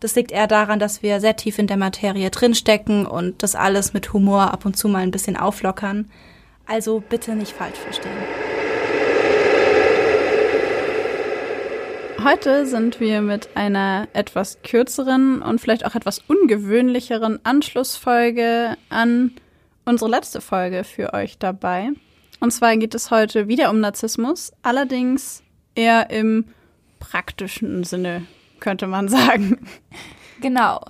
Das liegt eher daran, dass wir sehr tief in der Materie drinstecken und das alles mit Humor ab und zu mal ein bisschen auflockern. Also bitte nicht falsch verstehen. Heute sind wir mit einer etwas kürzeren und vielleicht auch etwas ungewöhnlicheren Anschlussfolge an unsere letzte Folge für euch dabei. Und zwar geht es heute wieder um Narzissmus, allerdings eher im praktischen Sinne, könnte man sagen. Genau.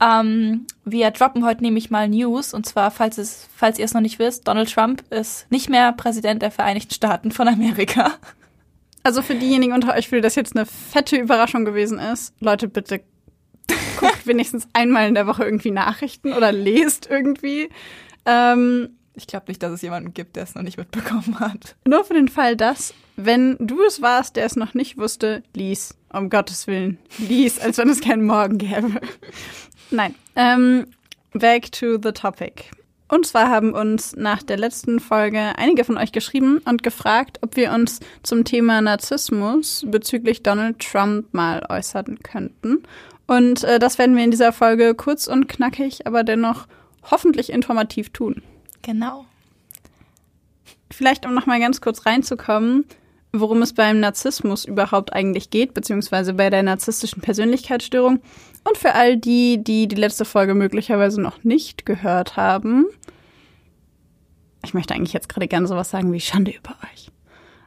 Ähm, wir droppen heute nämlich mal News und zwar, falls, es, falls ihr es noch nicht wisst, Donald Trump ist nicht mehr Präsident der Vereinigten Staaten von Amerika. Also für diejenigen unter euch, für die das jetzt eine fette Überraschung gewesen ist, Leute, bitte guckt wenigstens einmal in der Woche irgendwie Nachrichten oder lest irgendwie. Ähm, ich glaube nicht, dass es jemanden gibt, der es noch nicht mitbekommen hat. Nur für den Fall, dass, wenn du es warst, der es noch nicht wusste, lies. Um Gottes Willen. Lies, als wenn es keinen Morgen gäbe. Nein. Ähm, back to the topic. Und zwar haben uns nach der letzten Folge einige von euch geschrieben und gefragt, ob wir uns zum Thema Narzissmus bezüglich Donald Trump mal äußern könnten. Und äh, das werden wir in dieser Folge kurz und knackig, aber dennoch hoffentlich informativ tun. Genau. Vielleicht, um nochmal ganz kurz reinzukommen, worum es beim Narzissmus überhaupt eigentlich geht, beziehungsweise bei der narzisstischen Persönlichkeitsstörung. Und für all die, die die letzte Folge möglicherweise noch nicht gehört haben. Ich möchte eigentlich jetzt gerade gerne sowas sagen wie Schande über euch.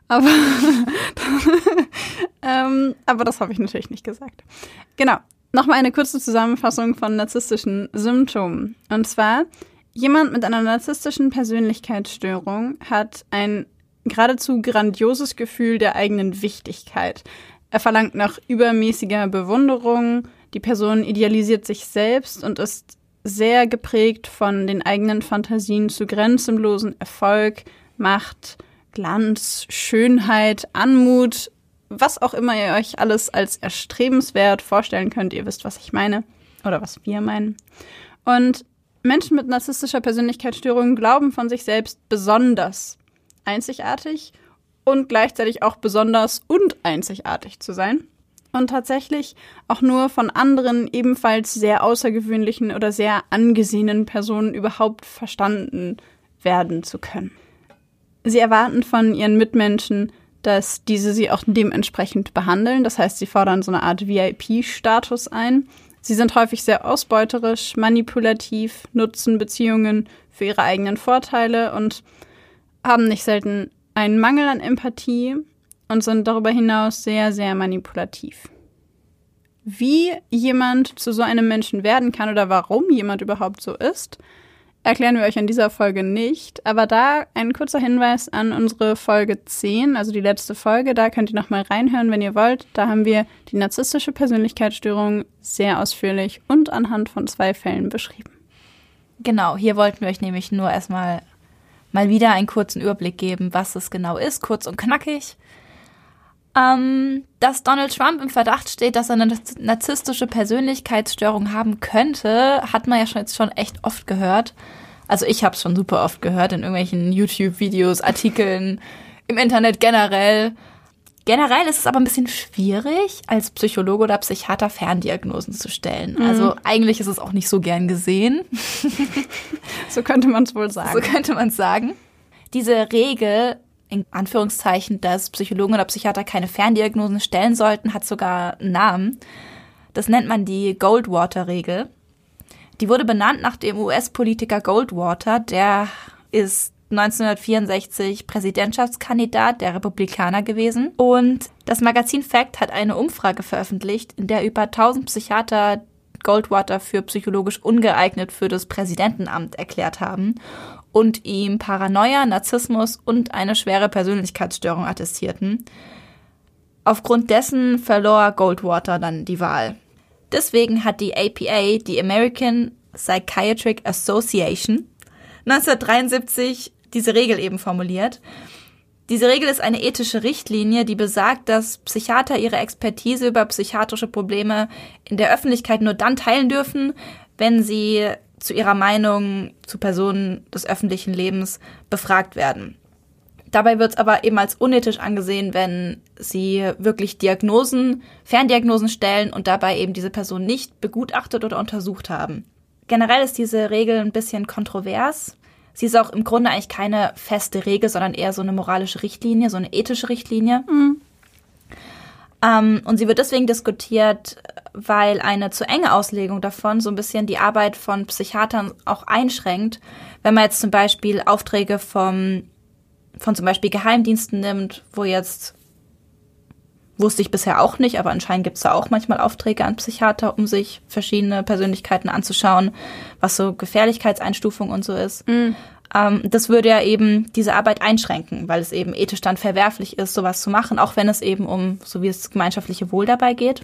Aber, ähm, aber das habe ich natürlich nicht gesagt. Genau. Nochmal eine kurze Zusammenfassung von narzisstischen Symptomen. Und zwar, jemand mit einer narzisstischen Persönlichkeitsstörung hat ein geradezu grandioses Gefühl der eigenen Wichtigkeit. Er verlangt nach übermäßiger Bewunderung, die Person idealisiert sich selbst und ist sehr geprägt von den eigenen Fantasien zu grenzenlosen Erfolg, Macht, Glanz, Schönheit, Anmut, was auch immer ihr euch alles als erstrebenswert vorstellen könnt. Ihr wisst, was ich meine oder was wir meinen. Und Menschen mit narzisstischer Persönlichkeitsstörung glauben von sich selbst besonders einzigartig und gleichzeitig auch besonders und einzigartig zu sein. Und tatsächlich auch nur von anderen ebenfalls sehr außergewöhnlichen oder sehr angesehenen Personen überhaupt verstanden werden zu können. Sie erwarten von ihren Mitmenschen, dass diese sie auch dementsprechend behandeln. Das heißt, sie fordern so eine Art VIP-Status ein. Sie sind häufig sehr ausbeuterisch, manipulativ, nutzen Beziehungen für ihre eigenen Vorteile und haben nicht selten einen Mangel an Empathie und sind darüber hinaus sehr, sehr manipulativ. Wie jemand zu so einem Menschen werden kann oder warum jemand überhaupt so ist, erklären wir euch in dieser Folge nicht. Aber da ein kurzer Hinweis an unsere Folge 10, also die letzte Folge. Da könnt ihr nochmal reinhören, wenn ihr wollt. Da haben wir die narzisstische Persönlichkeitsstörung sehr ausführlich und anhand von zwei Fällen beschrieben. Genau, hier wollten wir euch nämlich nur erstmal mal wieder einen kurzen Überblick geben, was es genau ist, kurz und knackig. Ähm, dass Donald Trump im Verdacht steht, dass er eine narzisstische Persönlichkeitsstörung haben könnte, hat man ja schon jetzt schon echt oft gehört. Also ich habe es schon super oft gehört in irgendwelchen YouTube-Videos, Artikeln, im Internet generell. Generell ist es aber ein bisschen schwierig, als Psychologe oder Psychiater Ferndiagnosen zu stellen. Mhm. Also eigentlich ist es auch nicht so gern gesehen. so könnte man es wohl sagen. So könnte man es sagen. Diese Regel in Anführungszeichen, dass Psychologen oder Psychiater keine Ferndiagnosen stellen sollten, hat sogar einen Namen. Das nennt man die Goldwater-Regel. Die wurde benannt nach dem US-Politiker Goldwater, der ist 1964 Präsidentschaftskandidat der Republikaner gewesen. Und das Magazin Fact hat eine Umfrage veröffentlicht, in der über 1000 Psychiater Goldwater für psychologisch ungeeignet für das Präsidentenamt erklärt haben und ihm Paranoia, Narzissmus und eine schwere Persönlichkeitsstörung attestierten. Aufgrund dessen verlor Goldwater dann die Wahl. Deswegen hat die APA, die American Psychiatric Association, 1973 diese Regel eben formuliert. Diese Regel ist eine ethische Richtlinie, die besagt, dass Psychiater ihre Expertise über psychiatrische Probleme in der Öffentlichkeit nur dann teilen dürfen, wenn sie zu ihrer Meinung zu Personen des öffentlichen Lebens befragt werden. Dabei wird es aber eben als unethisch angesehen, wenn sie wirklich Diagnosen, Ferndiagnosen stellen und dabei eben diese Person nicht begutachtet oder untersucht haben. Generell ist diese Regel ein bisschen kontrovers. Sie ist auch im Grunde eigentlich keine feste Regel, sondern eher so eine moralische Richtlinie, so eine ethische Richtlinie. Mhm. Ähm, und sie wird deswegen diskutiert, weil eine zu enge Auslegung davon so ein bisschen die Arbeit von Psychiatern auch einschränkt. Wenn man jetzt zum Beispiel Aufträge vom, von zum Beispiel Geheimdiensten nimmt, wo jetzt Wusste ich bisher auch nicht, aber anscheinend gibt es da auch manchmal Aufträge an Psychiater, um sich verschiedene Persönlichkeiten anzuschauen, was so Gefährlichkeitseinstufung und so ist. Mhm. Ähm, das würde ja eben diese Arbeit einschränken, weil es eben ethisch dann verwerflich ist, sowas zu machen, auch wenn es eben um so wie das gemeinschaftliche Wohl dabei geht.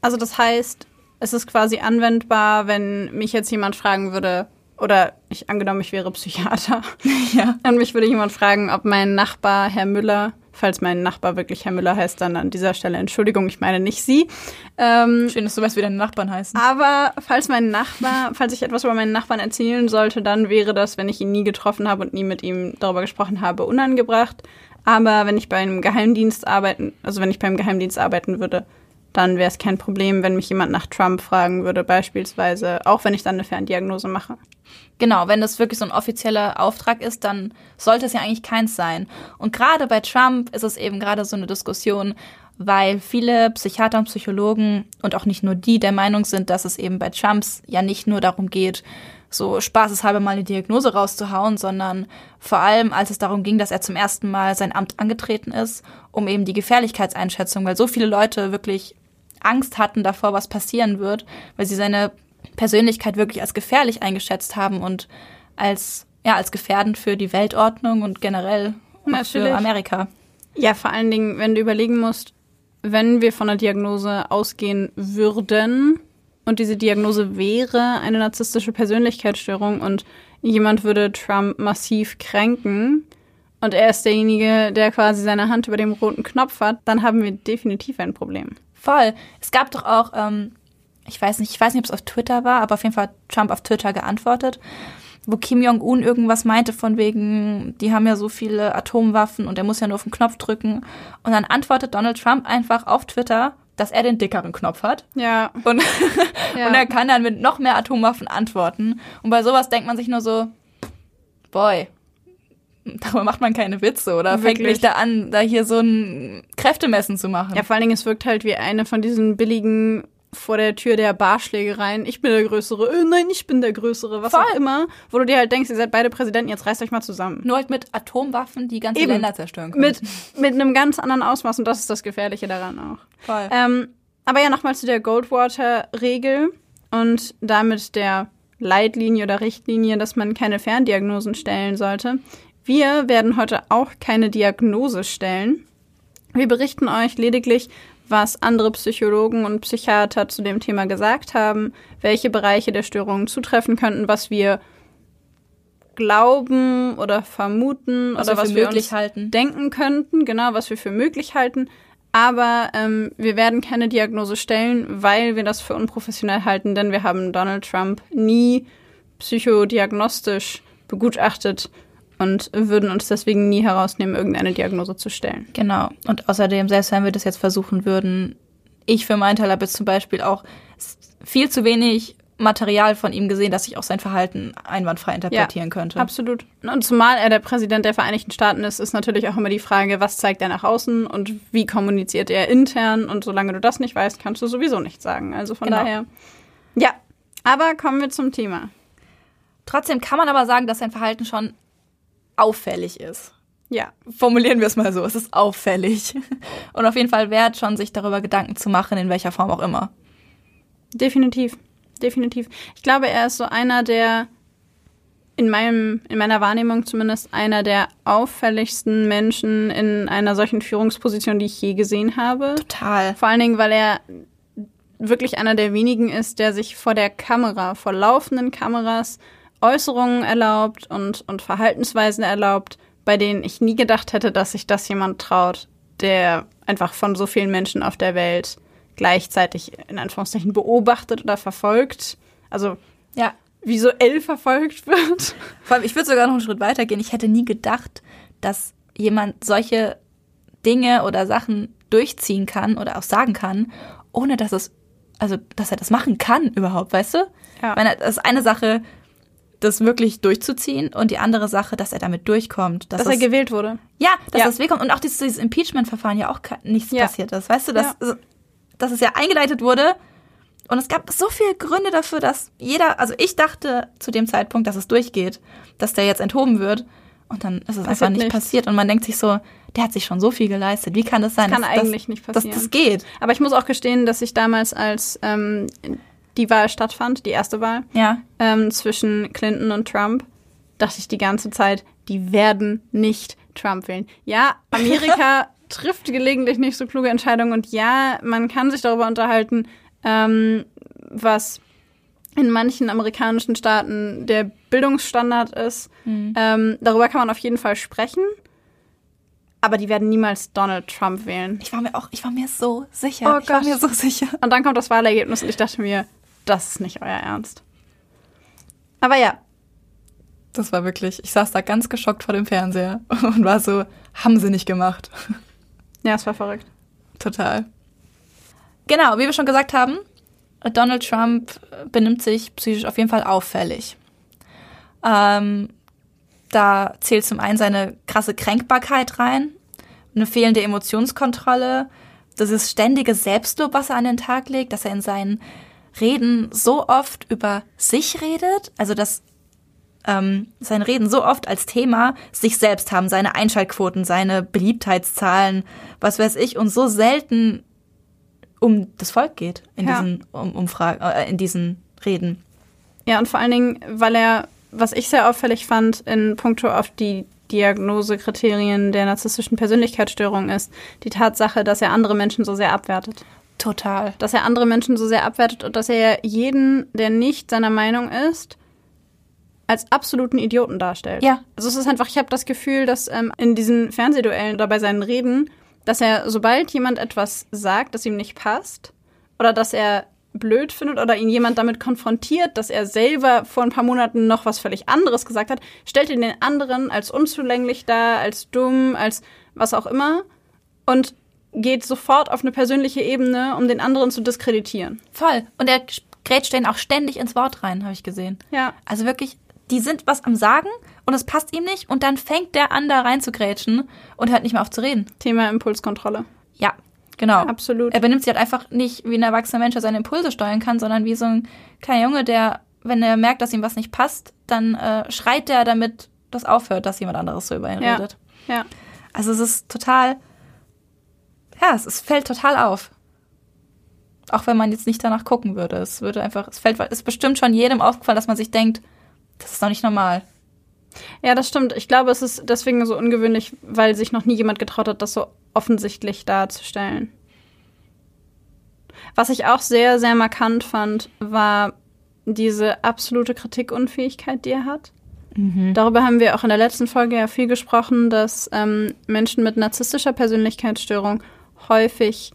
Also das heißt, es ist quasi anwendbar, wenn mich jetzt jemand fragen würde, oder ich angenommen, ich wäre Psychiater. ja. Und mich würde jemand fragen, ob mein Nachbar, Herr Müller, falls mein Nachbar wirklich Herr Müller heißt, dann an dieser Stelle Entschuldigung, ich meine nicht Sie. Ähm, Schön, dass du weißt, wie deine Nachbarn heißen. Aber falls mein Nachbar, falls ich etwas über meinen Nachbarn erzählen sollte, dann wäre das, wenn ich ihn nie getroffen habe und nie mit ihm darüber gesprochen habe, unangebracht. Aber wenn ich bei einem Geheimdienst arbeiten, also wenn ich beim Geheimdienst arbeiten würde, dann wäre es kein Problem, wenn mich jemand nach Trump fragen würde, beispielsweise, auch wenn ich dann eine Ferndiagnose mache. Genau, wenn das wirklich so ein offizieller Auftrag ist, dann sollte es ja eigentlich keins sein. Und gerade bei Trump ist es eben gerade so eine Diskussion, weil viele Psychiater und Psychologen und auch nicht nur die der Meinung sind, dass es eben bei Trumps ja nicht nur darum geht, so spaßeshalber mal eine Diagnose rauszuhauen, sondern vor allem, als es darum ging, dass er zum ersten Mal sein Amt angetreten ist, um eben die Gefährlichkeitseinschätzung, weil so viele Leute wirklich Angst hatten davor, was passieren wird, weil sie seine Persönlichkeit wirklich als gefährlich eingeschätzt haben und als, ja, als gefährdend für die Weltordnung und generell für Amerika. Ja, vor allen Dingen, wenn du überlegen musst, wenn wir von einer Diagnose ausgehen würden und diese Diagnose wäre eine narzisstische Persönlichkeitsstörung und jemand würde Trump massiv kränken und er ist derjenige, der quasi seine Hand über dem roten Knopf hat, dann haben wir definitiv ein Problem. Voll. Es gab doch auch, ähm, ich weiß nicht, ich weiß nicht, ob es auf Twitter war, aber auf jeden Fall hat Trump auf Twitter geantwortet, wo Kim Jong-un irgendwas meinte von wegen, die haben ja so viele Atomwaffen und er muss ja nur auf den Knopf drücken. Und dann antwortet Donald Trump einfach auf Twitter, dass er den dickeren Knopf hat. Ja. Und, ja. und er kann dann mit noch mehr Atomwaffen antworten. Und bei sowas denkt man sich nur so, boy, darüber macht man keine Witze oder Wirklich? fängt mich da an, da hier so ein Kräftemessen zu machen. Ja, vor allen Dingen, es wirkt halt wie eine von diesen billigen vor der Tür der Barschlägereien. Ich bin der Größere. Äh, nein, ich bin der Größere. Was Voll. auch immer. Wo du dir halt denkst, ihr seid beide Präsidenten, jetzt reißt euch mal zusammen. Nur halt mit Atomwaffen, die ganze Eben. Länder zerstören können. Mit, mit einem ganz anderen Ausmaß und das ist das Gefährliche daran auch. Voll. Ähm, aber ja, nochmal zu der Goldwater-Regel und damit der Leitlinie oder Richtlinie, dass man keine Ferndiagnosen stellen sollte. Wir werden heute auch keine Diagnose stellen. Wir berichten euch lediglich, was andere Psychologen und Psychiater zu dem Thema gesagt haben, welche Bereiche der Störungen zutreffen könnten, was wir glauben oder vermuten was oder wir was wir uns halten. denken könnten, genau, was wir für möglich halten. Aber ähm, wir werden keine Diagnose stellen, weil wir das für unprofessionell halten, denn wir haben Donald Trump nie psychodiagnostisch begutachtet und würden uns deswegen nie herausnehmen, irgendeine Diagnose zu stellen. Genau. Und außerdem, selbst wenn wir das jetzt versuchen würden, ich für meinen Teil habe jetzt zum Beispiel auch viel zu wenig Material von ihm gesehen, dass ich auch sein Verhalten einwandfrei interpretieren ja, könnte. Absolut. Und zumal er der Präsident der Vereinigten Staaten ist, ist natürlich auch immer die Frage, was zeigt er nach außen und wie kommuniziert er intern. Und solange du das nicht weißt, kannst du sowieso nichts sagen. Also von genau. daher, ja. Aber kommen wir zum Thema. Trotzdem kann man aber sagen, dass sein Verhalten schon auffällig ist. Ja. Formulieren wir es mal so, es ist auffällig. Und auf jeden Fall wert, schon sich darüber Gedanken zu machen, in welcher Form auch immer. Definitiv. Definitiv. Ich glaube, er ist so einer der, in, meinem, in meiner Wahrnehmung zumindest, einer der auffälligsten Menschen in einer solchen Führungsposition, die ich je gesehen habe. Total. Vor allen Dingen, weil er wirklich einer der wenigen ist, der sich vor der Kamera, vor laufenden Kameras Äußerungen erlaubt und, und Verhaltensweisen erlaubt, bei denen ich nie gedacht hätte, dass sich das jemand traut, der einfach von so vielen Menschen auf der Welt gleichzeitig in Anführungszeichen beobachtet oder verfolgt. Also Ja. visuell verfolgt wird. Vor allem, ich würde sogar noch einen Schritt weiter gehen. Ich hätte nie gedacht, dass jemand solche Dinge oder Sachen durchziehen kann oder auch sagen kann, ohne dass es, also, dass er das machen kann überhaupt, weißt du? Ja. Ich meine, das ist eine Sache, das wirklich durchzuziehen und die andere Sache, dass er damit durchkommt. Dass er es- gewählt wurde. Ja, dass Ja. das wegkommt. Und auch dieses, dieses Impeachment-Verfahren ja auch nichts Ja. passiert ist. Weißt du, dass, Ja. dass es ja eingeleitet wurde. Und es gab so viele Gründe dafür, dass jeder, also ich dachte zu dem Zeitpunkt, dass es durchgeht, dass der jetzt enthoben wird. Und dann ist es einfach nicht nichts. passiert. Und man denkt sich so, der hat sich schon so viel geleistet. Wie kann das sein? kann dass, eigentlich dass, nicht dass passieren. das geht. Aber ich muss auch gestehen, dass ich damals, als ähm, die Wahl stattfand, die erste Wahl, Ja. ähm, zwischen Clinton und Trump, dachte ich die ganze Zeit, die werden nicht Trump wählen. Ja, Amerika trifft gelegentlich nicht so kluge Entscheidungen und ja, man kann sich darüber unterhalten, ähm, was in manchen amerikanischen Staaten der Bildungsstandard ist. Ähm, darüber kann man auf jeden Fall sprechen. Aber die werden niemals Donald Trump wählen. Ich war mir auch, ich war mir so sicher. Oh ich war Gott. mir so sicher. Und dann kommt das Wahlergebnis und ich dachte mir, das ist nicht euer Ernst. Aber ja, Das war wirklich, ich saß da ganz geschockt vor dem Fernseher und war so, haben sie nicht gemacht. ja, es war verrückt. Total. Genau, wie wir schon gesagt haben, Donald Trump benimmt sich psychisch auf jeden Fall auffällig. Ähm, da zählt zum einen seine krasse Kränkbarkeit rein, eine fehlende Emotionskontrolle, das ist ständige Selbstlob, was er an den Tag legt, dass er in seinen Reden so oft über sich redet, also dass ähm, seine Reden so oft als Thema sich selbst haben, seine Einschaltquoten, seine Beliebtheitszahlen, was weiß ich, und so selten um das Volk geht in Ja. diesen um, Umfragen, äh, in diesen Reden. Ja, und vor allen Dingen, weil er, was ich sehr auffällig fand, in puncto auf die Diagnosekriterien der narzisstischen Persönlichkeitsstörung ist, die Tatsache, dass er andere Menschen so sehr abwertet. Total. Dass er andere Menschen so sehr abwertet und dass er jeden, der nicht seiner Meinung ist, als absoluten Idioten darstellt. Ja. Also es ist einfach, ich habe das Gefühl, dass ähm, in diesen Fernsehduellen oder bei seinen Reden, dass er, sobald jemand etwas sagt, das ihm nicht passt, oder dass er blöd findet oder ihn jemand damit konfrontiert, dass er selber vor ein paar Monaten noch was völlig anderes gesagt hat, stellt ihn den anderen als unzulänglich dar, als dumm, als was auch immer und geht sofort auf eine persönliche Ebene, um den anderen zu diskreditieren. Voll. Und er grätscht denen auch ständig ins Wort rein, habe ich gesehen. Ja. Also wirklich, die sind was am Sagen und es passt ihm nicht und dann fängt der an, da rein zu grätschen und hört nicht mehr auf zu reden. Thema Impulskontrolle. Ja, genau. Absolut. Er benimmt sich halt einfach nicht wie ein erwachsener Mensch, der seine Impulse steuern kann, sondern wie so ein kleiner Junge, der, wenn er merkt, dass ihm was nicht passt, dann äh, schreit er, damit das aufhört, dass jemand anderes so über ihn Ja. redet. Ja. Also es ist total, ja, es, es fällt total auf. Auch wenn man jetzt nicht danach gucken würde. Es würde einfach, es fällt, es ist bestimmt schon jedem aufgefallen, dass man sich denkt, das ist doch nicht normal. Ja, das stimmt. Ich glaube, es ist deswegen so ungewöhnlich, weil sich noch nie jemand getraut hat, das so offensichtlich darzustellen. Was ich auch sehr, sehr markant fand, war diese absolute Kritikunfähigkeit, die er hat. Darüber haben wir auch in der letzten Folge ja viel gesprochen, dass ähm, Menschen mit narzisstischer Persönlichkeitsstörung häufig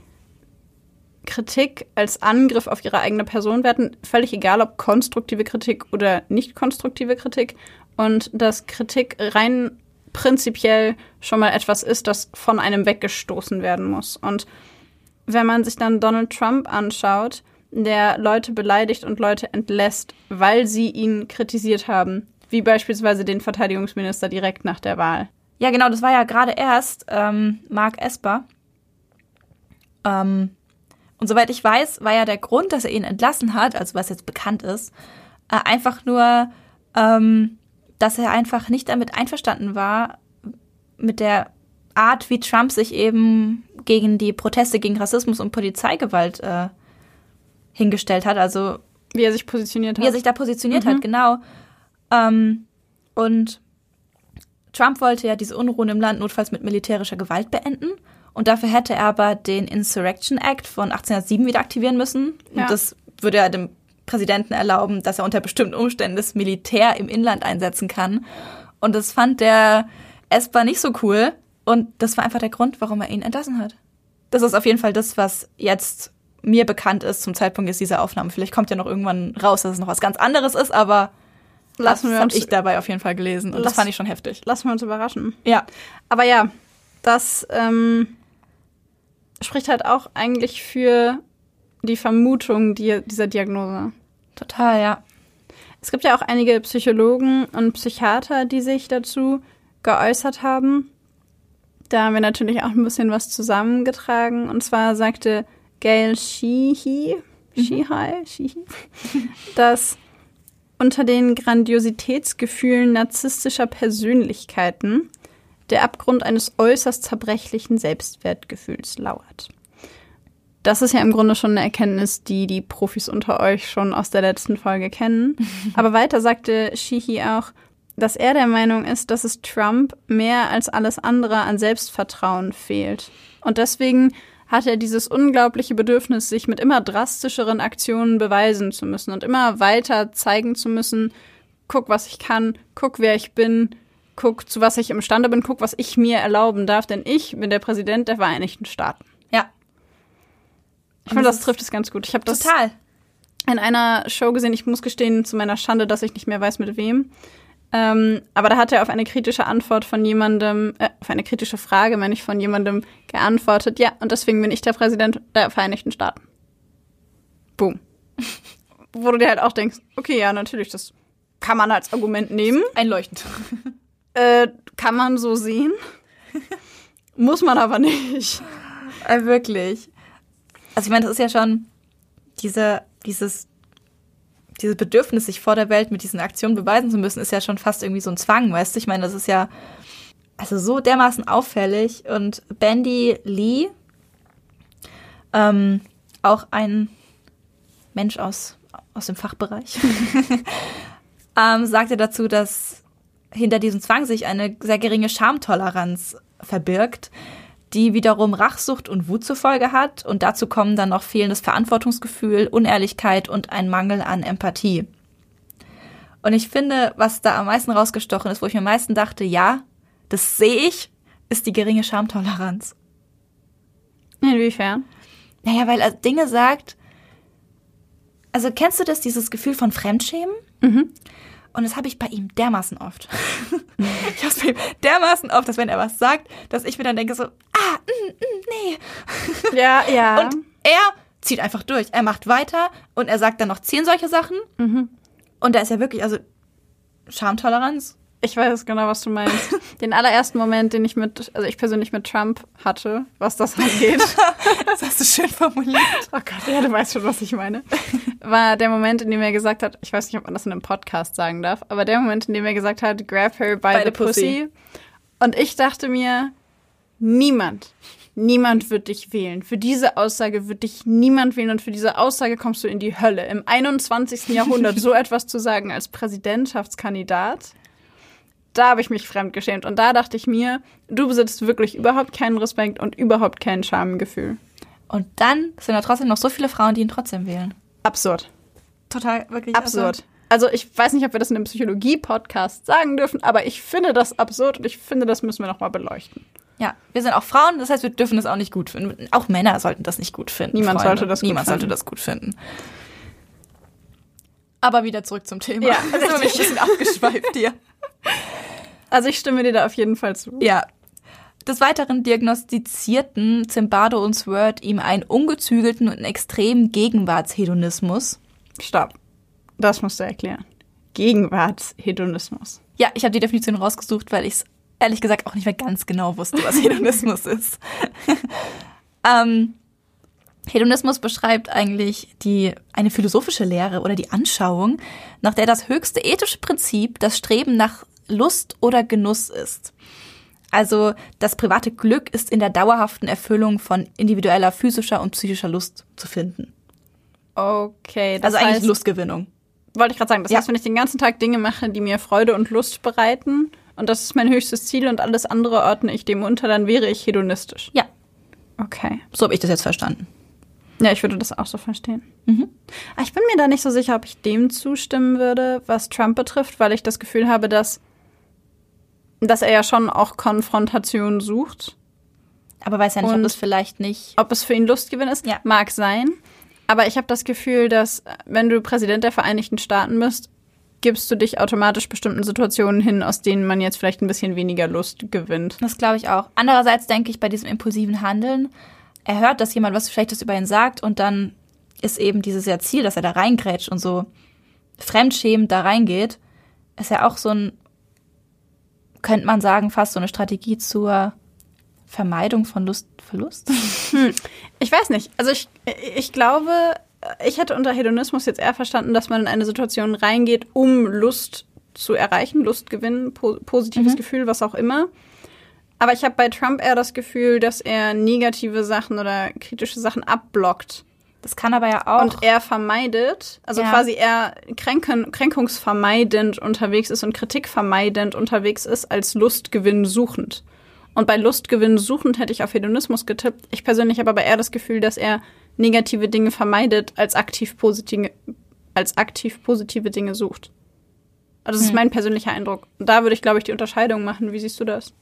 Kritik als Angriff auf ihre eigene Person werten, völlig egal ob konstruktive Kritik oder nicht konstruktive Kritik. Und dass Kritik rein prinzipiell schon mal etwas ist, das von einem weggestoßen werden muss. Und wenn man sich dann Donald Trump anschaut, der Leute beleidigt und Leute entlässt, weil sie ihn kritisiert haben, wie beispielsweise den Verteidigungsminister direkt nach der Wahl. Ja, genau, das war ja gerade erst ähm, Mark Esper. Ähm, Und soweit ich weiß, war ja der Grund, dass er ihn entlassen hat, also was jetzt bekannt ist, äh, einfach nur, ähm, dass er einfach nicht damit einverstanden war, mit der Art, wie Trump sich eben gegen die Proteste gegen Rassismus und Polizeigewalt äh, hingestellt hat. Also Wie er sich positioniert hat. wie er sich da positioniert Mhm. hat, genau. Ähm, und Trump wollte ja diese Unruhen im Land notfalls mit militärischer Gewalt beenden. Und dafür hätte er aber den Insurrection Act von 1807 wieder aktivieren müssen. Ja. Und das würde ja dem Präsidenten erlauben, dass er unter bestimmten Umständen das Militär im Inland einsetzen kann. Und das fand der Esper nicht so cool. Und das war einfach der Grund, warum er ihn entlassen hat. Das ist auf jeden Fall das, was jetzt mir bekannt ist zum Zeitpunkt ist dieser Aufnahme. Vielleicht kommt ja noch irgendwann raus, dass es noch was ganz anderes ist, aber lassen das habe ich dabei auf jeden Fall gelesen und das fand ich schon heftig. lassen wir uns überraschen. Ja, Aber ja, das ähm, spricht halt auch eigentlich für die Vermutung die, dieser Diagnose. total, ja. Es gibt ja auch einige Psychologen und Psychiater, die sich dazu geäußert haben. Da haben wir natürlich auch ein bisschen was zusammengetragen. Und zwar sagte Gail Sheehy, Sheehy, Sheehy, dass unter den Grandiositätsgefühlen narzisstischer Persönlichkeiten der Abgrund eines äußerst zerbrechlichen Selbstwertgefühls lauert. Das ist ja im Grunde schon eine Erkenntnis, die die Profis unter euch schon aus der letzten Folge kennen. Aber weiter sagte Shihi auch, dass er der Meinung ist, dass es Trump mehr als alles andere an Selbstvertrauen fehlt. Und deswegen hat er dieses unglaubliche Bedürfnis, sich mit immer drastischeren Aktionen beweisen zu müssen und immer weiter zeigen zu müssen, guck, was ich kann, guck, wer ich bin, guck, zu was ich imstande bin, guck, was ich mir erlauben darf, denn ich bin der Präsident der Vereinigten Staaten. Ja, Ich finde, das das trifft es ganz gut. Ich habe das total. in einer Show gesehen. Ich muss gestehen, zu meiner Schande, dass ich nicht mehr weiß, mit wem. Ähm, aber da hat er auf eine kritische Antwort von jemandem, äh, auf eine kritische Frage, meine ich, von jemandem geantwortet. Ja, und deswegen bin ich der Präsident der Vereinigten Staaten. Boom. Wo du dir halt auch denkst, okay, ja, natürlich, das kann man als Argument nehmen. Einleuchtend. Äh, kann man so sehen. Muss man aber nicht. Äh, wirklich. Also ich meine, das ist ja schon diese, dieses, dieses Bedürfnis, sich vor der Welt mit diesen Aktionen beweisen zu müssen, ist ja schon fast irgendwie so ein Zwang, weißt du? Ich meine, das ist ja also so dermaßen auffällig. Und Bandy Lee, ähm, auch ein Mensch aus, aus dem Fachbereich, ähm, sagte dazu, dass hinter diesem Zwang sich eine sehr geringe Schamtoleranz verbirgt, die wiederum Rachsucht und Wut zur Folge hat. Und dazu kommen dann noch fehlendes Verantwortungsgefühl, Unehrlichkeit und ein Mangel an Empathie. Und ich finde, was da am meisten rausgestochen ist, wo ich mir am meisten dachte, ja, das sehe ich, ist die geringe Schamtoleranz. Inwiefern? Naja, weil er Dinge sagt. Also kennst du das, dieses Gefühl von Fremdschämen? Mhm. Und das habe ich bei ihm dermaßen oft. ich habe es bei ihm dermaßen oft, dass wenn er was sagt, dass ich mir dann denke so, ah, mm, mm, nee. Ja, ja. Und er zieht einfach durch. Er macht weiter und er sagt dann noch zehn solche Sachen. Mhm. Und da ist er wirklich, also Schamtoleranz. Ich weiß genau, was du meinst. Den allerersten Moment, den ich mit, also ich persönlich mit Trump hatte, was das angeht. Das hast du schön formuliert. oh Gott, ja, du weißt schon, was ich meine. War der Moment, in dem er gesagt hat, ich weiß nicht, ob man das in einem Podcast sagen darf, aber der Moment, in dem er gesagt hat, grab her by, the, pussy. Und ich dachte mir, niemand, niemand wird dich wählen. Für diese Aussage wird dich niemand wählen und für diese Aussage kommst du in die Hölle. Im 21. Jahrhundert so etwas zu sagen als Präsidentschaftskandidat, da habe ich mich fremdgeschämt. Und da dachte ich mir, du besitzt wirklich überhaupt keinen Respekt und überhaupt kein Schamgefühl. Und dann sind da trotzdem noch so viele Frauen, die ihn trotzdem wählen. Absurd. Total, wirklich. Absurd. Also ich weiß nicht, ob wir das in einem Psychologie-Podcast sagen dürfen, aber ich finde das absurd und ich finde, das müssen wir nochmal beleuchten. Ja, wir sind auch Frauen, das heißt, wir dürfen das auch nicht gut finden. Auch Männer sollten das nicht gut finden. Niemand Freunde. sollte das gut Niemand sollte finden. das gut finden. Aber wieder zurück zum Thema. Ja, das ist ein bisschen abgeschweift hier. Also ich stimme dir da auf jeden Fall zu. Ja. Des Weiteren diagnostizierten Zimbardo und Sword ihm einen ungezügelten und extremen Gegenwartshedonismus. Stopp. Das musst du erklären. Gegenwartshedonismus. Ja, ich habe die Definition rausgesucht, weil ich es ehrlich gesagt auch nicht mehr ganz genau wusste, was Hedonismus ist. ähm, Hedonismus beschreibt eigentlich die, eine philosophische Lehre oder die Anschauung, nach der das höchste ethische Prinzip das Streben nach Lust oder Genuss ist. Also das private Glück ist in der dauerhaften Erfüllung von individueller physischer und psychischer Lust zu finden. Okay, das also eigentlich heißt, Lustgewinnung. Wollte ich gerade sagen. Das ja. heißt, wenn ich den ganzen Tag Dinge mache, die mir Freude und Lust bereiten, und das ist mein höchstes Ziel und alles andere ordne ich dem unter, dann wäre ich hedonistisch. Ja. Okay. So habe ich das jetzt verstanden. Ja, ich würde das auch so verstehen. Mhm. Aber ich bin mir da nicht so sicher, ob ich dem zustimmen würde, was Trump betrifft, weil ich das Gefühl habe, dass, dass er ja schon auch Konfrontation sucht. Aber weiß ja nicht, Und ob es vielleicht nicht. Ob es für ihn Lustgewinn ist, ja. mag sein. Aber ich habe das Gefühl, dass wenn du Präsident der Vereinigten Staaten bist, gibst du dich automatisch bestimmten Situationen hin, aus denen man jetzt vielleicht ein bisschen weniger Lust gewinnt. Das glaube ich auch. Andererseits denke ich bei diesem impulsiven Handeln, er hört, dass jemand was Schlechtes über ihn sagt und dann ist eben dieses ja Ziel, dass er da reingrätscht und so fremdschämend da reingeht, ist ja auch so ein, könnte man sagen, fast so eine Strategie zur Vermeidung von Lustverlust? Hm. Ich weiß nicht. Also ich, ich glaube, ich hätte unter Hedonismus jetzt eher verstanden, dass man in eine Situation reingeht, um Lust zu erreichen, Lust gewinnen, po positives mhm. Gefühl, was auch immer. Aber ich habe bei Trump eher das Gefühl, dass er negative Sachen oder kritische Sachen abblockt. Das kann aber ja auch. Und er vermeidet, also ja. quasi er kränken, kränkungsvermeidend unterwegs ist und kritikvermeidend unterwegs ist, als Lustgewinn suchend. Und bei Lustgewinn suchend hätte ich auf Hedonismus getippt. Ich persönlich habe aber eher das Gefühl, dass er negative Dinge vermeidet, als aktiv positive, als aktiv positive Dinge sucht. Also das hm. ist mein persönlicher Eindruck. Da würde ich, glaube ich, die Unterscheidung machen. Wie siehst du das?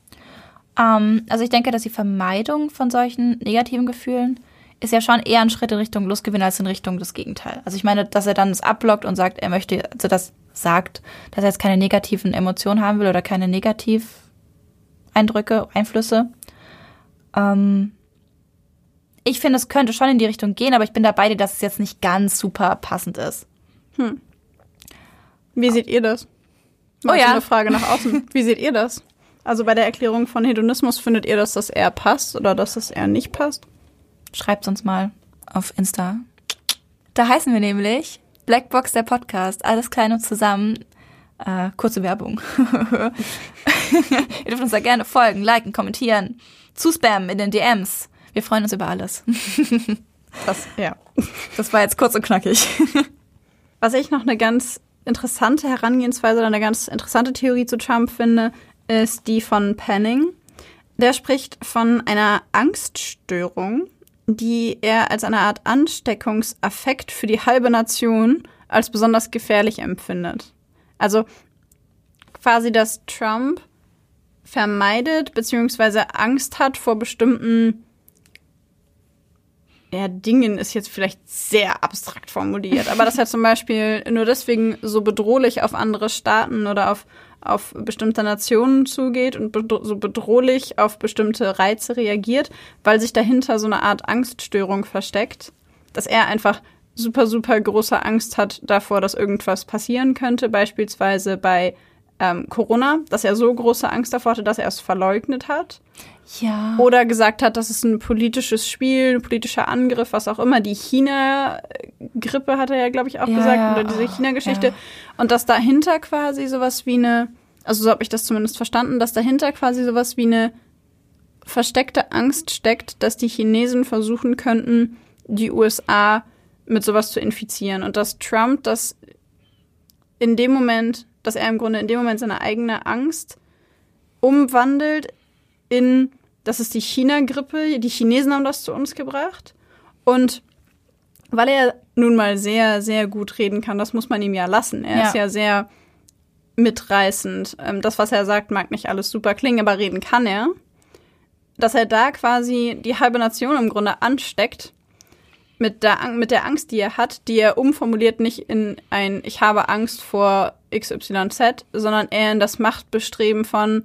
Ähm, also ich denke, dass die Vermeidung von solchen negativen Gefühlen ist ja schon eher ein Schritt in Richtung Lustgewinn als in Richtung des Gegenteil. Also ich meine, dass er dann das abblockt und sagt, er möchte, also das sagt, dass er jetzt keine negativen Emotionen haben will oder keine Negativeindrücke, Einflüsse. Ähm, ich finde, es könnte schon in die Richtung gehen, aber ich bin dabei, dass es jetzt nicht ganz super passend ist. Hm. Wie seht ihr das? Mal oh ja. Eine Frage nach außen. Wie seht ihr das? Also bei der Erklärung von Hedonismus findet ihr, dass das eher passt oder dass das eher nicht passt? Schreibt uns mal auf Insta. Da heißen wir nämlich Blackbox der Podcast, alles klein und zusammen. Äh, kurze Werbung. ihr dürft uns da gerne folgen, liken, kommentieren, zuspammen in den DMs. Wir freuen uns über alles. das, ja. Das war jetzt kurz und knackig. Was ich noch eine ganz interessante Herangehensweise oder eine ganz interessante Theorie zu Trump finde, ist die von Penning. Der spricht von einer Angststörung, die er als eine Art Ansteckungsaffekt für die halbe Nation als besonders gefährlich empfindet. Also quasi, dass Trump vermeidet bzw. Angst hat vor bestimmten ja, Dingen ist jetzt vielleicht sehr abstrakt formuliert, aber dass er zum Beispiel nur deswegen so bedrohlich auf andere Staaten oder auf auf bestimmte Nationen zugeht und so bedrohlich auf bestimmte Reize reagiert, weil sich dahinter so eine Art Angststörung versteckt, dass er einfach super, super große Angst hat davor, dass irgendwas passieren könnte, beispielsweise bei ähm, Corona, dass er so große Angst davor hatte, dass er es verleugnet hat. Ja. Oder gesagt hat, das ist ein politisches Spiel, ein politischer Angriff, was auch immer. Die China-Grippe hat er ja, glaube ich, auch ja, gesagt, ja. oder diese China-Geschichte. Und dass dahinter quasi sowas wie eine, also so habe ich das zumindest verstanden, dass dahinter quasi sowas wie eine versteckte Angst steckt, dass die Chinesen versuchen könnten, die USA mit sowas zu infizieren. Und dass Trump das in dem Moment, dass er im Grunde in dem Moment seine eigene Angst umwandelt in, das ist die China-Grippe, die Chinesen haben das zu uns gebracht. Und weil er nun mal sehr, sehr gut reden kann, das muss man ihm ja lassen. Er ja. ist ja sehr mitreißend. Ähm, das, was er sagt, mag nicht alles super klingen, aber reden kann er. Dass er da quasi die halbe Nation im Grunde ansteckt mit der, mit der Angst, die er hat, die er umformuliert nicht in ein Ich habe Angst vor XYZ, sondern eher in das Machtbestreben von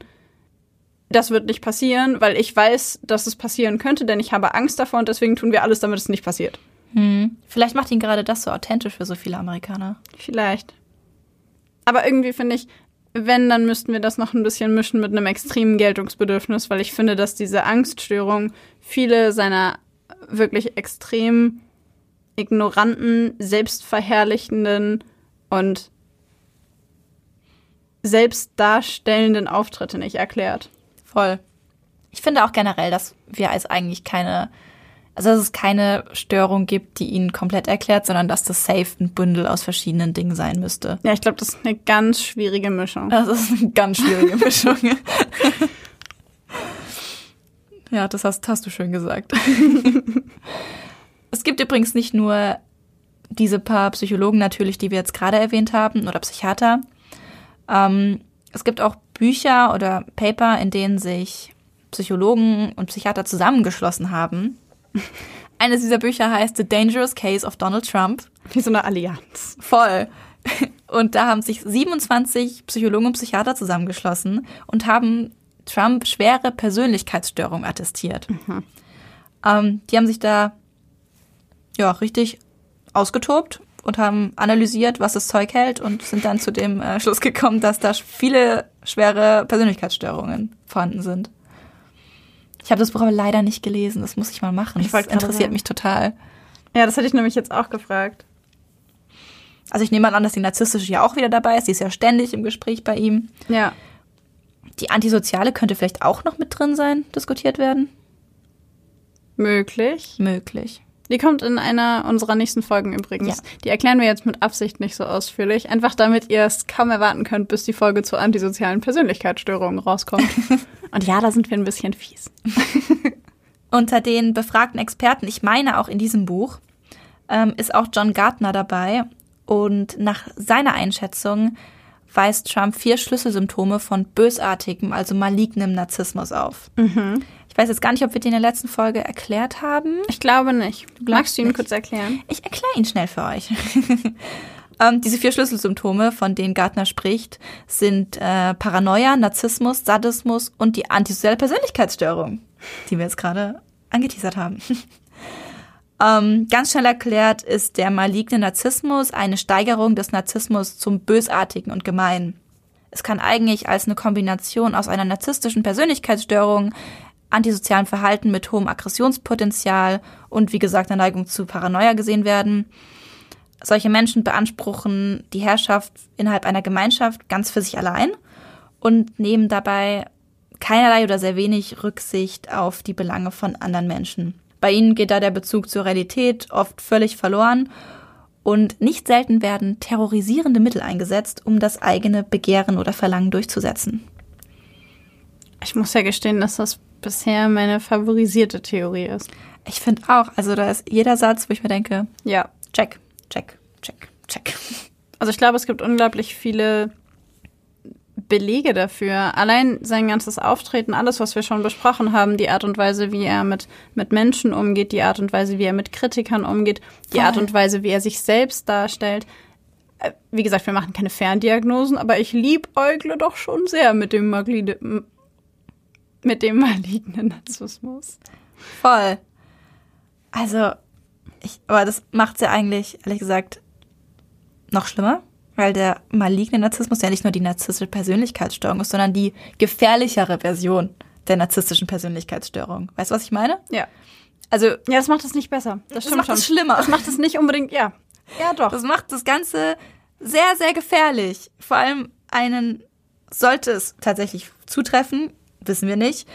das wird nicht passieren, weil ich weiß, dass es passieren könnte, denn ich habe Angst davor und deswegen tun wir alles, damit es nicht passiert. Hm. Vielleicht macht ihn gerade das so authentisch für so viele Amerikaner. Vielleicht. Aber irgendwie finde ich, wenn, dann müssten wir das noch ein bisschen mischen mit einem extremen Geltungsbedürfnis, weil ich finde, dass diese Angststörung viele seiner wirklich extrem ignoranten, selbstverherrlichenden und selbstdarstellenden Auftritte nicht erklärt. Voll. Ich finde auch generell, dass wir als eigentlich keine, also dass es keine Störung gibt, die ihn komplett erklärt, sondern dass das safe ein Bündel aus verschiedenen Dingen sein müsste. Ja, ich glaube, das ist eine ganz schwierige Mischung. Das ist eine ganz schwierige Mischung. ja, das hast, hast du schön gesagt. es gibt übrigens nicht nur diese paar Psychologen natürlich, die wir jetzt gerade erwähnt haben, oder Psychiater. Ähm, es gibt auch Bücher oder Paper, in denen sich Psychologen und Psychiater zusammengeschlossen haben. Eines dieser Bücher heißt The Dangerous Case of Donald Trump. Wie so eine Allianz. Voll. Und da haben sich 27 Psychologen und Psychiater zusammengeschlossen und haben Trump schwere Persönlichkeitsstörung attestiert. Mhm. Ähm, die haben sich da ja richtig ausgetobt und haben analysiert, was das Zeug hält und sind dann zu dem äh, Schluss gekommen, dass da viele schwere Persönlichkeitsstörungen vorhanden sind. Ich habe das Buch aber leider nicht gelesen. Das muss ich mal machen. Das interessiert sagen. mich total. Ja, das hätte ich nämlich jetzt auch gefragt. Also ich nehme mal an, dass die narzisstische ja auch wieder dabei ist. Die ist ja ständig im Gespräch bei ihm. Ja. Die antisoziale könnte vielleicht auch noch mit drin sein, diskutiert werden. Möglich. Möglich. Die kommt in einer unserer nächsten Folgen übrigens. Ja. Die erklären wir jetzt mit Absicht nicht so ausführlich, einfach damit ihr es kaum erwarten könnt, bis die Folge zur antisozialen Persönlichkeitsstörungen rauskommt. Und ja, da sind wir ein bisschen fies. Unter den befragten Experten, ich meine auch in diesem Buch, ähm, ist auch John Gardner dabei. Und nach seiner Einschätzung weist Trump vier Schlüsselsymptome von bösartigem, also malignem Narzissmus auf. Mhm. Ich weiß jetzt gar nicht, ob wir den in der letzten Folge erklärt haben. Ich glaube nicht. Du Magst du ihn nicht. kurz erklären? Ich erkläre ihn schnell für euch. ähm, diese vier Schlüsselsymptome, von denen Gartner spricht, sind äh, Paranoia, Narzissmus, Sadismus und die antisoziale Persönlichkeitsstörung, die wir jetzt gerade angeteasert haben. Ähm, ganz schnell erklärt ist der maligne Narzissmus eine Steigerung des Narzissmus zum Bösartigen und Gemeinen. Es kann eigentlich als eine Kombination aus einer narzisstischen Persönlichkeitsstörung, antisozialen Verhalten mit hohem Aggressionspotenzial und wie gesagt einer Neigung zu Paranoia gesehen werden. Solche Menschen beanspruchen die Herrschaft innerhalb einer Gemeinschaft ganz für sich allein und nehmen dabei keinerlei oder sehr wenig Rücksicht auf die Belange von anderen Menschen. Bei ihnen geht da der Bezug zur Realität oft völlig verloren und nicht selten werden terrorisierende Mittel eingesetzt, um das eigene Begehren oder Verlangen durchzusetzen. Ich muss ja gestehen, dass das bisher meine favorisierte Theorie ist. Ich finde auch, also da ist jeder Satz, wo ich mir denke, ja, check, check, check, check. Also ich glaube, es gibt unglaublich viele Belege dafür. Allein sein ganzes Auftreten, alles, was wir schon besprochen haben, die Art und Weise, wie er mit, mit Menschen umgeht, die Art und Weise, wie er mit Kritikern umgeht, die Voll. Art und Weise, wie er sich selbst darstellt. Äh, wie gesagt, wir machen keine Ferndiagnosen, aber ich liebäugle doch schon sehr mit dem Maglide, mit dem malignen Narzissmus. Voll. Also, ich, aber das macht's ja eigentlich, ehrlich gesagt, noch schlimmer, weil der maligne Narzissmus ja nicht nur die narzisstische Persönlichkeitsstörung ist, sondern die gefährlichere Version der narzisstischen Persönlichkeitsstörung. Weißt du, was ich meine? Ja. Also, ja, das macht es nicht besser. Das, das macht es schlimmer. Das macht es nicht unbedingt, ja. Ja, doch. Das macht das Ganze sehr, sehr gefährlich. Vor allem einen, sollte es tatsächlich zutreffen, wissen wir nicht,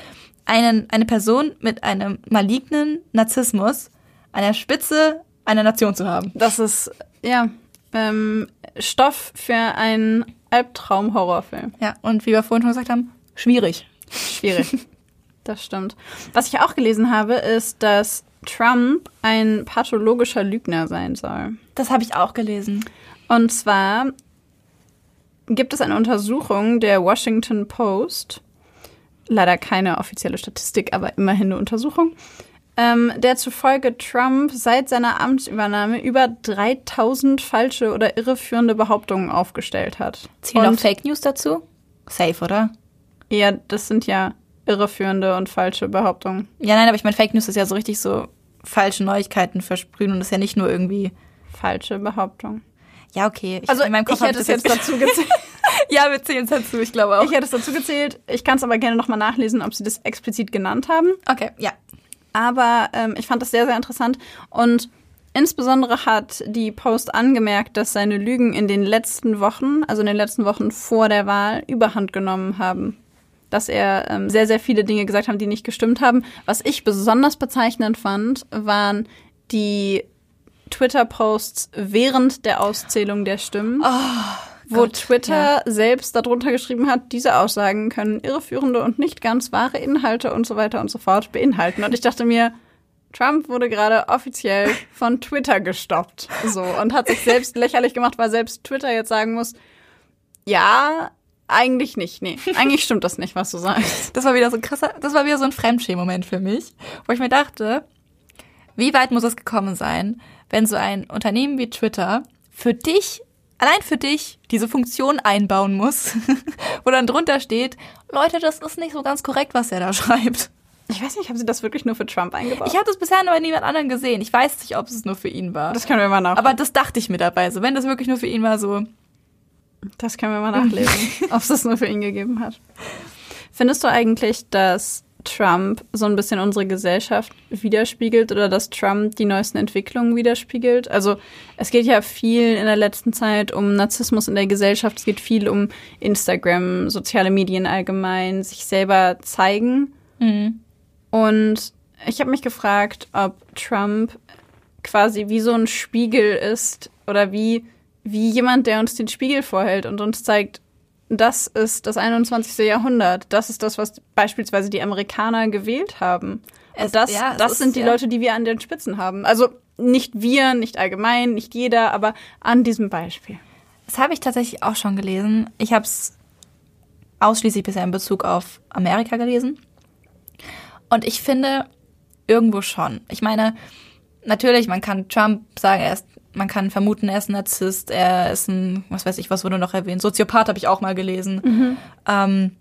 einen, eine Person mit einem malignen Narzissmus an der Spitze einer Nation zu haben. Das ist, ja, ähm, Stoff für einen Albtraum-Horrorfilm. Ja, und wie wir vorhin schon gesagt haben, schwierig. Schwierig. das stimmt. Was ich auch gelesen habe, ist, dass Trump ein pathologischer Lügner sein soll. Das habe ich auch gelesen. Und zwar gibt es eine Untersuchung der Washington Post, leider keine offizielle Statistik, aber immerhin eine Untersuchung, ähm, der zufolge Trump seit seiner Amtsübernahme über 3000 falsche oder irreführende Behauptungen aufgestellt hat. Zählen auch Fake News dazu? Safe, oder? Ja, das sind ja irreführende und falsche Behauptungen. Ja, nein, aber ich meine, Fake News ist ja so richtig so falsche Neuigkeiten versprühen und das ist ja nicht nur irgendwie falsche Behauptung. Ja, okay. Ich, also in meinem Kopf ich hätte es jetzt dazu gezählt. ja, wir zählen es dazu, ich glaube auch. Ich hätte es dazu gezählt. Ich kann es aber gerne nochmal nachlesen, ob sie das explizit genannt haben. Okay, ja. Aber ähm, ich fand das sehr, sehr interessant. Und insbesondere hat die Post angemerkt, dass seine Lügen in den letzten Wochen, also in den letzten Wochen vor der Wahl, überhand genommen haben. Dass er ähm, sehr, sehr viele Dinge gesagt hat, die nicht gestimmt haben. Was ich besonders bezeichnend fand, waren die Twitter-Posts während der Auszählung der Stimmen. Wo Gott, Twitter selbst darunter geschrieben hat, diese Aussagen können irreführende und nicht ganz wahre Inhalte und so weiter und so fort beinhalten. Und ich dachte mir, Trump wurde gerade offiziell von Twitter gestoppt. So, und hat sich selbst lächerlich gemacht, weil selbst Twitter jetzt sagen muss, ja, eigentlich nicht. Nee, eigentlich stimmt das nicht, was du sagst. Das war wieder so ein krasser, das war wieder so ein Fremdschämen-Moment für mich, wo ich mir dachte, wie weit muss es gekommen sein, wenn so ein Unternehmen wie Twitter für dich, allein für dich, diese Funktion einbauen muss, wo dann drunter steht, Leute, das ist nicht so ganz korrekt, was er da schreibt. Ich weiß nicht, haben sie das wirklich nur für Trump eingebaut? Ich habe das bisher noch bei niemand anderen gesehen. Ich weiß nicht, ob es nur für ihn war. das können wir mal nach. Aber das dachte ich mir dabei. So, wenn das wirklich nur für ihn war, so, Das können wir mal nachlesen, ob es das nur für ihn gegeben hat. Findest du eigentlich, dass Trump so ein bisschen unsere Gesellschaft widerspiegelt oder dass Trump die neuesten Entwicklungen widerspiegelt? Also es geht ja viel in der letzten Zeit um Narzissmus in der Gesellschaft, es geht viel um Instagram, soziale Medien allgemein, sich selber zeigen. Und ich habe mich gefragt, ob Trump quasi wie so ein Spiegel ist oder wie, wie jemand, der uns den Spiegel vorhält und uns zeigt, das ist das 21. Jahrhundert. Das ist das, was beispielsweise die Amerikaner gewählt haben. Es- Und das, ja, es das sind die ja. Leute, die wir an den Spitzen haben. Also nicht wir, nicht allgemein, nicht jeder, aber an diesem Beispiel. Das habe ich tatsächlich auch schon gelesen. Ich habe es ausschließlich bisher in Bezug auf Amerika gelesen. Und ich finde, irgendwo schon. Ich meine, natürlich, man kann Trump sagen, er ist, man kann vermuten, er ist ein Narzisst, er ist ein, was weiß ich, was wurde noch erwähnt, Soziopath habe ich auch mal gelesen. Ähm,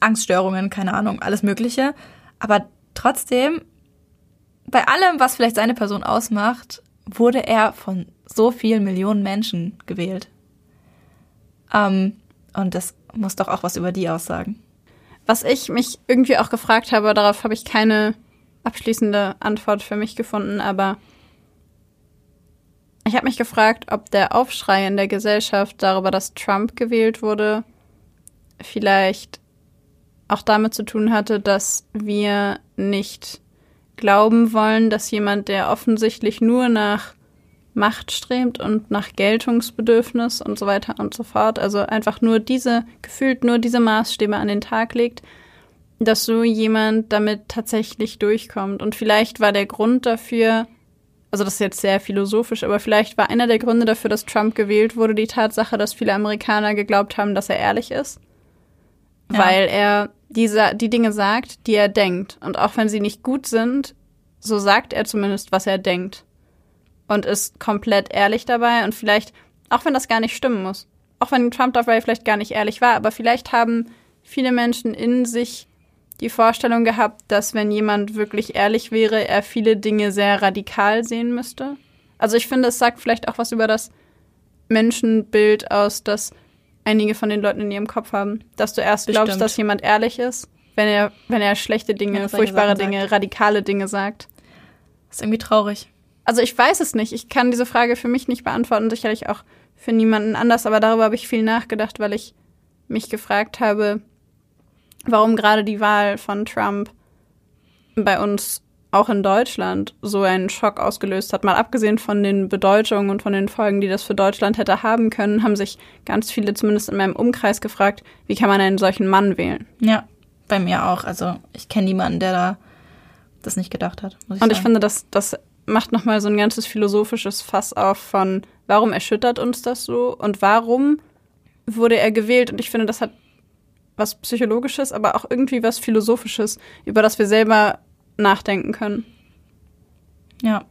Angststörungen, keine Ahnung, alles Mögliche. Aber trotzdem, bei allem, was vielleicht seine Person ausmacht, wurde er von so vielen Millionen Menschen gewählt. Ähm, und das muss doch auch was über die aussagen. Was ich mich irgendwie auch gefragt habe, darauf habe ich keine abschließende Antwort für mich gefunden, aber ich habe mich gefragt, ob der Aufschrei in der Gesellschaft darüber, dass Trump gewählt wurde, vielleicht auch damit zu tun hatte, dass wir nicht glauben wollen, dass jemand, der offensichtlich nur nach Macht strebt und nach Geltungsbedürfnis und so weiter und so fort, also einfach nur diese, gefühlt nur diese Maßstäbe an den Tag legt, dass so jemand damit tatsächlich durchkommt. Und vielleicht war der Grund dafür, also das ist jetzt sehr philosophisch, aber vielleicht war einer der Gründe dafür, dass Trump gewählt wurde, die Tatsache, dass viele Amerikaner geglaubt haben, dass er ehrlich ist. Ja. Weil er diese, die Dinge sagt, die er denkt. Und auch wenn sie nicht gut sind, so sagt er zumindest, was er denkt. Und ist komplett ehrlich dabei. Und vielleicht, auch wenn das gar nicht stimmen muss, auch wenn Trump dabei vielleicht gar nicht ehrlich war, aber vielleicht haben viele Menschen in sich die Vorstellung gehabt, dass wenn jemand wirklich ehrlich wäre, er viele Dinge sehr radikal sehen müsste. Also ich finde, es sagt vielleicht auch was über das Menschenbild aus, das einige von den Leuten in ihrem Kopf haben. Dass du erst glaubst, Bestimmt. dass jemand ehrlich ist, wenn er, wenn er schlechte Dinge, er furchtbare Dinge, radikale Dinge sagt. Das ist irgendwie traurig. Also ich weiß es nicht. Ich kann diese Frage für mich nicht beantworten, sicherlich auch für niemanden anders, aber darüber habe ich viel nachgedacht, weil ich mich gefragt habe, warum gerade die Wahl von Trump bei uns auch in Deutschland so einen Schock ausgelöst hat. Mal abgesehen von den Bedeutungen und von den Folgen, die das für Deutschland hätte haben können, haben sich ganz viele, zumindest in meinem Umkreis, gefragt, wie kann man einen solchen Mann wählen? Ja, bei mir auch. Also ich kenne niemanden, der da das nicht gedacht hat. Ich Und ich sagen. finde, das, das macht nochmal so ein ganzes philosophisches Fass auf von, warum erschüttert uns das so und warum wurde er gewählt? Und ich finde, das hat was Psychologisches, aber auch irgendwie was Philosophisches, über das wir selber nachdenken können. Ja.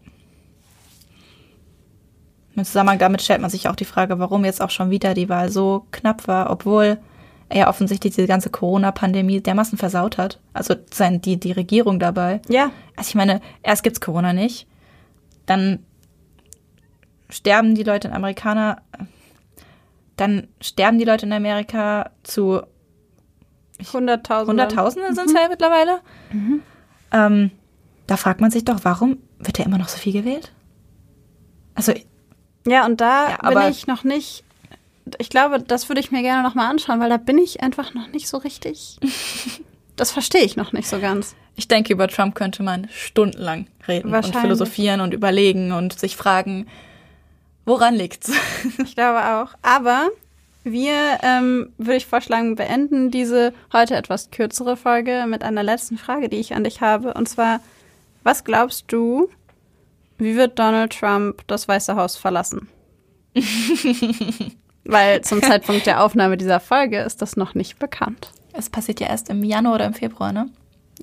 Im Zusammenhang damit stellt man sich auch die Frage, warum jetzt auch schon wieder die Wahl so knapp war, obwohl er ja offensichtlich diese ganze Corona-Pandemie dermaßen versaut hat. Also sein, die, die Regierung dabei. Ja. Also ich meine, erst gibt's Corona nicht, dann sterben die Leute in Amerikaner, dann sterben die Leute in Amerika zu Hunderttausende. Hunderttausende sind es ja mittlerweile. Ähm, da fragt man sich doch, warum wird er immer noch so viel gewählt? Also, Ja, und da Ja, bin ich noch nicht. Ich glaube, das würde ich mir gerne noch mal anschauen, weil da bin ich einfach noch nicht so richtig. Das verstehe ich noch nicht so ganz. ich denke, über Trump könnte man stundenlang reden und philosophieren und überlegen und sich fragen, woran liegt's? Ich glaube auch. Aber wir, ähm, würde ich vorschlagen, beenden diese heute etwas kürzere Folge mit einer letzten Frage, die ich an dich habe. Und zwar, was glaubst du, wie wird Donald Trump das Weiße Haus verlassen? Weil zum Zeitpunkt der Aufnahme dieser Folge ist das noch nicht bekannt. Es passiert ja erst im Januar oder im Februar, ne?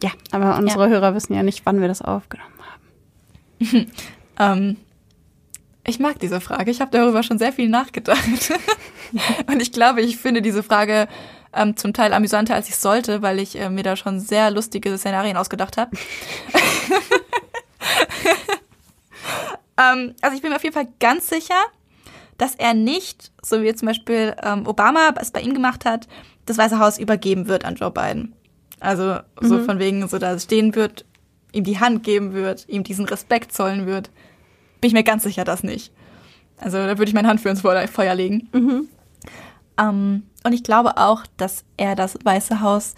Ja, aber unsere Hörer wissen ja nicht, wann wir das aufgenommen haben. Ähm, ich mag diese Frage. Ich habe darüber schon sehr viel nachgedacht. und ich glaube, ich finde diese Frage ähm, zum Teil amüsanter, als ich sollte, weil ich äh, mir da schon sehr lustige Szenarien ausgedacht habe. ähm, also ich bin mir auf jeden Fall ganz sicher, dass er nicht, so wie zum Beispiel ähm, Obama es bei ihm gemacht hat, das Weiße Haus übergeben wird an Joe Biden. Also so von wegen, so da stehen wird, ihm die Hand geben wird, ihm diesen Respekt zollen wird. Bin ich mir ganz sicher, das nicht. Also da würde ich meine Hand für ins Feuer legen. Ähm, und ich glaube auch, dass er das Weiße Haus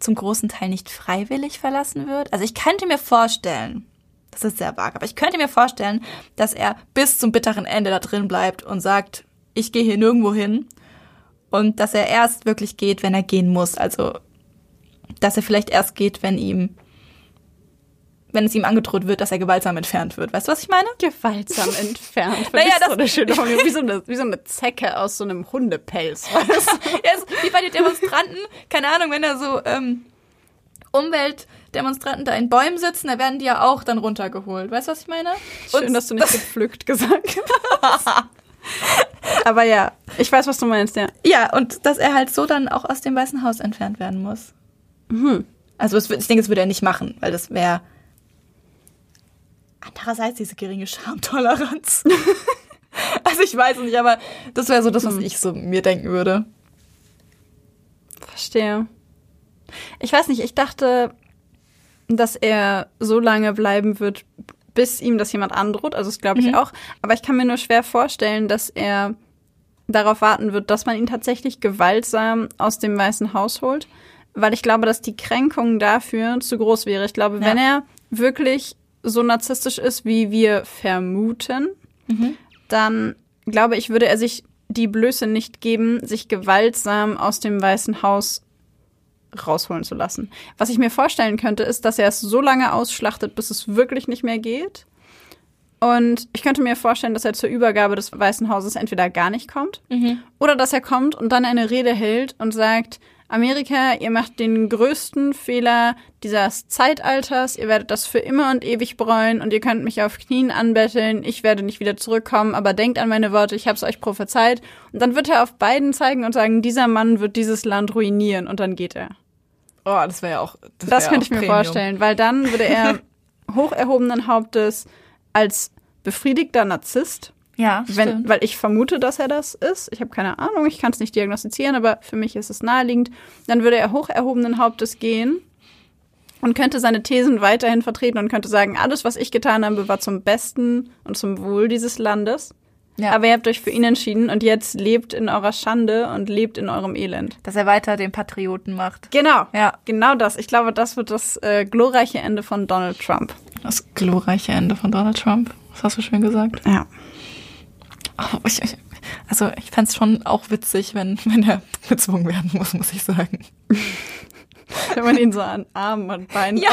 zum großen Teil nicht freiwillig verlassen wird. Also ich könnte mir vorstellen, das ist sehr vag, aber ich könnte mir vorstellen, dass er bis zum bitteren Ende da drin bleibt und sagt, ich gehe hier nirgendwo hin. Und dass er erst wirklich geht, wenn er gehen muss. Also, dass er vielleicht erst geht, wenn ihm, wenn es ihm angedroht wird, dass er gewaltsam entfernt wird. Weißt du, was ich meine? Gewaltsam entfernt. Naja, das- so eine schöne Formulierung. Wie so eine, wie so eine Zecke aus so einem Hundepelz. So wie bei den Demonstranten, keine Ahnung, wenn da so ähm, Umweltdemonstranten da in Bäumen sitzen, da werden die ja auch dann runtergeholt. Weißt du, was ich meine? Schön, Und dass du nicht gepflückt gesagt hast. Aber ja, ich weiß, was du meinst, ja. Ja, und dass er halt so dann auch aus dem Weißen Haus entfernt werden muss. Also es, wird- ich denke, das würde er nicht machen, weil das wäre andererseits diese geringe Schamtoleranz. also ich weiß es nicht, aber das wäre so das, was ich so mir denken würde. Verstehe. Ich weiß nicht, ich dachte, dass er so lange bleiben wird, bis ihm das jemand androht. Also das glaube ich auch. Aber ich kann mir nur schwer vorstellen, dass er darauf warten wird, dass man ihn tatsächlich gewaltsam aus dem Weißen Haus holt. Weil ich glaube, dass die Kränkung dafür zu groß wäre. Ich glaube, Ja. wenn er wirklich so narzisstisch ist, wie wir vermuten, dann glaube ich, würde er sich die Blöße nicht geben, sich gewaltsam aus dem Weißen Haus rausholen zu lassen. Was ich mir vorstellen könnte, ist, dass er es so lange ausschlachtet, bis es wirklich nicht mehr geht. Und ich könnte mir vorstellen, dass er zur Übergabe des Weißen Hauses entweder gar nicht kommt oder dass er kommt und dann eine Rede hält und sagt, Amerika, ihr macht den größten Fehler dieses Zeitalters, ihr werdet das für immer und ewig bereuen und ihr könnt mich auf Knien anbetteln, ich werde nicht wieder zurückkommen, aber denkt an meine Worte, ich habe es euch prophezeit. Und dann wird er auf beiden zeigen und sagen, dieser Mann wird dieses Land ruinieren und dann geht er. Oh, das wäre ja auch. Das wär könnte auch ich mir Premium. vorstellen, weil dann würde er hoch erhobenen Hauptes als befriedigter Narzisst, Ja, wenn, stimmt. weil ich vermute, dass er das ist. Ich habe keine Ahnung, ich kann es nicht diagnostizieren, aber für mich ist es naheliegend. Dann würde er hoch erhobenen Hauptes gehen und könnte seine Thesen weiterhin vertreten und könnte sagen, alles, was ich getan habe, war zum Besten und zum Wohl dieses Landes. Ja. Aber ihr habt euch für ihn entschieden und jetzt lebt in eurer Schande und lebt in eurem Elend. Dass er weiter den Patrioten macht. Genau. Ja. Genau das. Ich glaube, das wird das äh, glorreiche Ende von Donald Trump. Das glorreiche Ende von Donald Trump. Das hast du schön gesagt. Ja. Oh, also ich fände es schon auch witzig, wenn, wenn er gezwungen werden muss, muss ich sagen. Wenn man ihn so an Armen und Beinen Ja,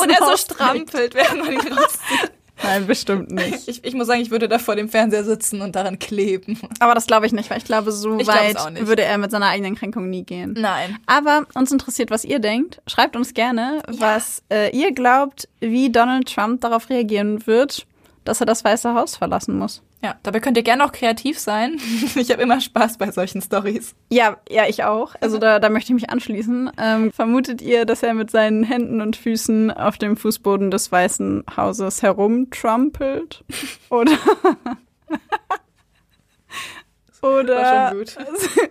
und er so strampelt, während man ihn rauszieht. Nein, bestimmt nicht. Ich, ich muss sagen, ich würde da vor dem Fernseher sitzen und daran kleben. Aber das glaube ich nicht, weil ich glaube, so Ich weit würde er mit seiner eigenen Kränkung nie gehen. Nein. Aber uns interessiert, was ihr denkt. Schreibt uns gerne, was äh, ihr glaubt, wie Donald Trump darauf reagieren wird, dass er das Weiße Haus verlassen muss. Ja, dabei könnt ihr gerne auch kreativ sein. Ich habe immer Spaß bei solchen Stories. Ja, ja, ich auch. Also da, da möchte ich mich anschließen. Ähm, vermutet ihr, dass er mit seinen Händen und Füßen auf dem Fußboden des Weißen Hauses herumtrampelt? Oder? Oder War schon gut.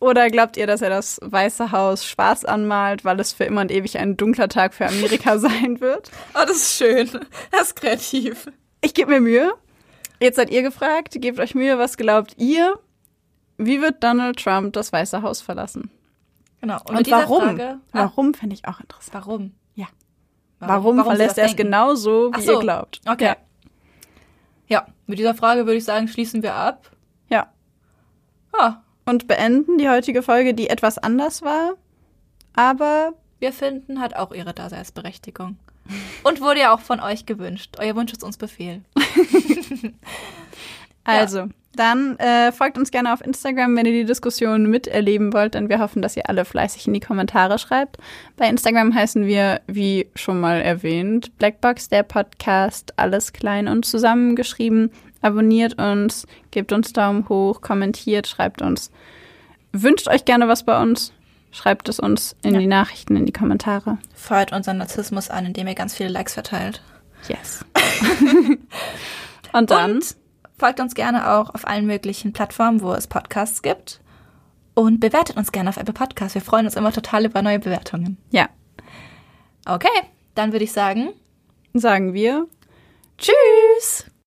Oder glaubt ihr, dass er das Weiße Haus schwarz anmalt, weil es für immer und ewig ein dunkler Tag für Amerika sein wird? Oh, das ist schön. Das ist kreativ. Ich gebe mir Mühe. Jetzt seid ihr gefragt. Gebt euch Mühe. Was glaubt ihr? Wie wird Donald Trump das Weiße Haus verlassen? Genau. Und, dieser warum? Frage- ah, warum fände ich auch interessant. warum? Ja. Warum, Sie verlässt er es denken? genau so, wie so. ihr glaubt? Okay. Ja. Ja, mit dieser Frage würde ich sagen, schließen wir ab. ja. Ja, Und beenden die heutige Folge, die etwas anders war. Aber wir finden, hat auch ihre Daseinsberechtigung. Und wurde ja auch von euch gewünscht. Euer Wunsch ist uns Befehl. Also, dann äh, folgt uns gerne auf Instagram, wenn ihr die Diskussion miterleben wollt, denn wir hoffen, dass ihr alle fleißig in die Kommentare schreibt. Bei Instagram heißen wir, wie schon mal erwähnt, Blackbox, der Podcast, alles klein und zusammengeschrieben. Abonniert uns, gebt uns Daumen hoch, kommentiert, schreibt uns. Wünscht euch gerne was bei uns, schreibt es uns in Ja. die Nachrichten, in die Kommentare. Feuert unseren Narzissmus an, indem ihr ganz viele Likes verteilt. Yes. und dann Und folgt uns gerne auch auf allen möglichen Plattformen, wo es Podcasts gibt. Und bewertet uns gerne auf Apple Podcasts. Wir freuen uns immer total über neue Bewertungen. ja, Okay, dann würde ich sagen, sagen wir tschüss!